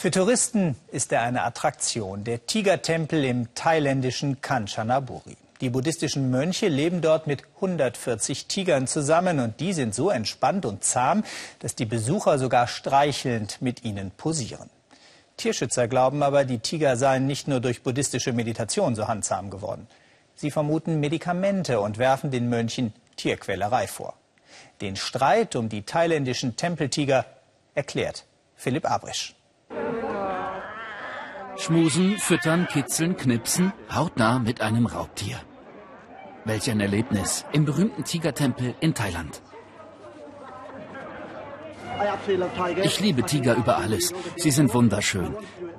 Für Touristen ist er eine Attraktion, der Tigertempel im thailändischen Kanchanaburi. Die buddhistischen Mönche leben dort mit 140 Tigern zusammen und die sind so entspannt und zahm, dass die Besucher sogar streichelnd mit ihnen posieren. Tierschützer glauben aber, die Tiger seien nicht nur durch buddhistische Meditation so handzahm geworden. Sie vermuten Medikamente und werfen den Mönchen Tierquälerei vor. Den Streit um die thailändischen Tempeltiger erklärt Philipp Abrisch. Schmusen, füttern, kitzeln, knipsen, hautnah mit einem Raubtier. Welch ein Erlebnis im berühmten Tigertempel in Thailand. Ich liebe Tiger über alles. Sie sind wunderschön.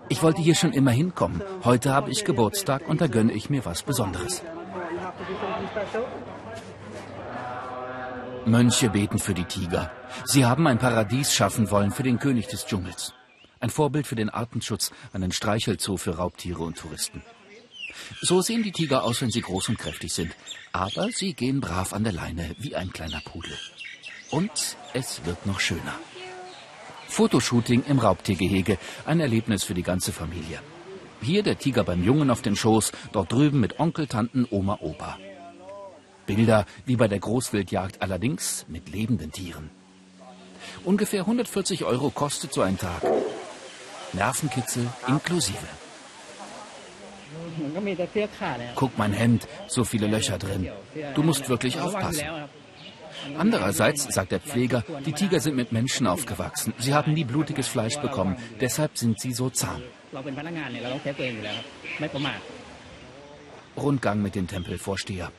Ich wollte hier schon immer hinkommen. Heute habe ich Geburtstag und da gönne ich mir was Besonderes. Mönche beten für die Tiger. Sie haben ein Paradies schaffen wollen für den König des Dschungels. Ein Vorbild für den Artenschutz, einen Streichelzoo für Raubtiere und Touristen. So sehen die Tiger aus, wenn sie groß und kräftig sind. Aber sie gehen brav an der Leine, wie ein kleiner Pudel. Und es wird noch schöner. Fotoshooting im Raubtiergehege, ein Erlebnis für die ganze Familie. Hier der Tiger beim Jungen auf dem Schoß, dort drüben mit Onkel, Tanten, Oma, Opa. Bilder wie bei der Großwildjagd, allerdings mit lebenden Tieren. Ungefähr 140 Euro kostet so ein Tag. Nervenkitzel inklusive. Guck mein Hemd, so viele Löcher drin. Du musst wirklich aufpassen. Andererseits, sagt der Pfleger, die Tiger sind mit Menschen aufgewachsen. Sie haben nie blutiges Fleisch bekommen. Deshalb sind sie so zahm. Rundgang mit dem Tempelvorsteher.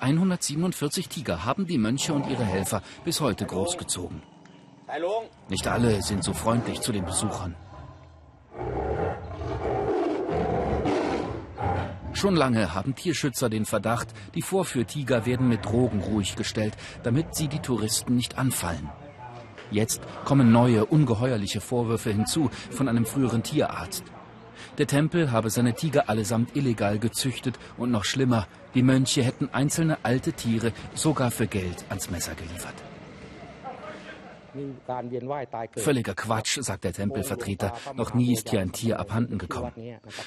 147 Tiger haben die Mönche und ihre Helfer bis heute großgezogen. Nicht alle sind so freundlich zu den Besuchern. Schon lange haben Tierschützer den Verdacht, die Vorführtiger werden mit Drogen ruhig gestellt, damit sie die Touristen nicht anfallen. Jetzt kommen neue, ungeheuerliche Vorwürfe hinzu von einem früheren Tierarzt. Der Tempel habe seine Tiger allesamt illegal gezüchtet und noch schlimmer, die Mönche hätten einzelne alte Tiere sogar für Geld ans Messer geliefert. Völliger Quatsch, sagt der Tempelvertreter. Noch nie ist hier ein Tier abhanden gekommen.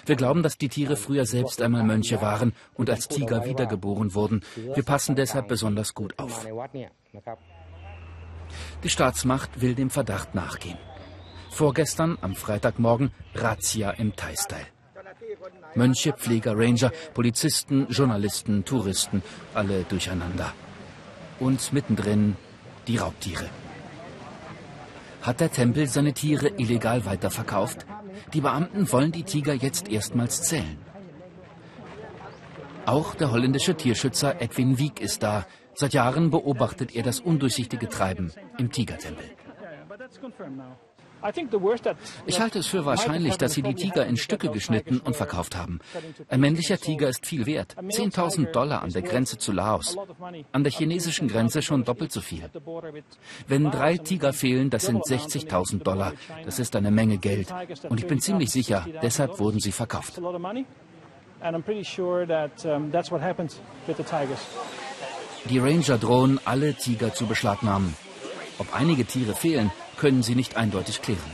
Wir glauben, dass die Tiere früher selbst einmal Mönche waren und als Tiger wiedergeboren wurden. Wir passen deshalb besonders gut auf. Die Staatsmacht will dem Verdacht nachgehen. Vorgestern, am Freitagmorgen, Razzia im Thai-Style. Mönche, Pfleger, Ranger, Polizisten, Journalisten, Touristen, alle durcheinander. Und mittendrin die Raubtiere. Hat der Tempel seine Tiere illegal weiterverkauft? Die Beamten wollen die Tiger jetzt erstmals zählen. Auch der holländische Tierschützer Edwin Wieck ist da. Seit Jahren beobachtet er das undurchsichtige Treiben im Tigertempel. Ich halte es für wahrscheinlich, dass sie die Tiger in Stücke geschnitten und verkauft haben. Ein männlicher Tiger ist viel wert. 10.000 Dollar an der Grenze zu Laos. An der chinesischen Grenze schon doppelt so viel. Wenn drei Tiger fehlen, das sind 60.000 Dollar. Das ist eine Menge Geld. Und ich bin ziemlich sicher, deshalb wurden sie verkauft. Die Ranger drohen, alle Tiger zu beschlagnahmen. Ob einige Tiere fehlen, können sie nicht eindeutig klären.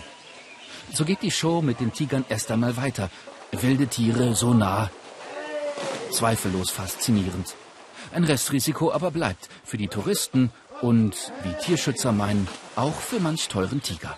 So geht die Show mit den Tigern erst einmal weiter. Wilde Tiere so nah. Zweifellos faszinierend. Ein Restrisiko aber bleibt für die Touristen und, wie Tierschützer meinen, auch für manch teuren Tiger.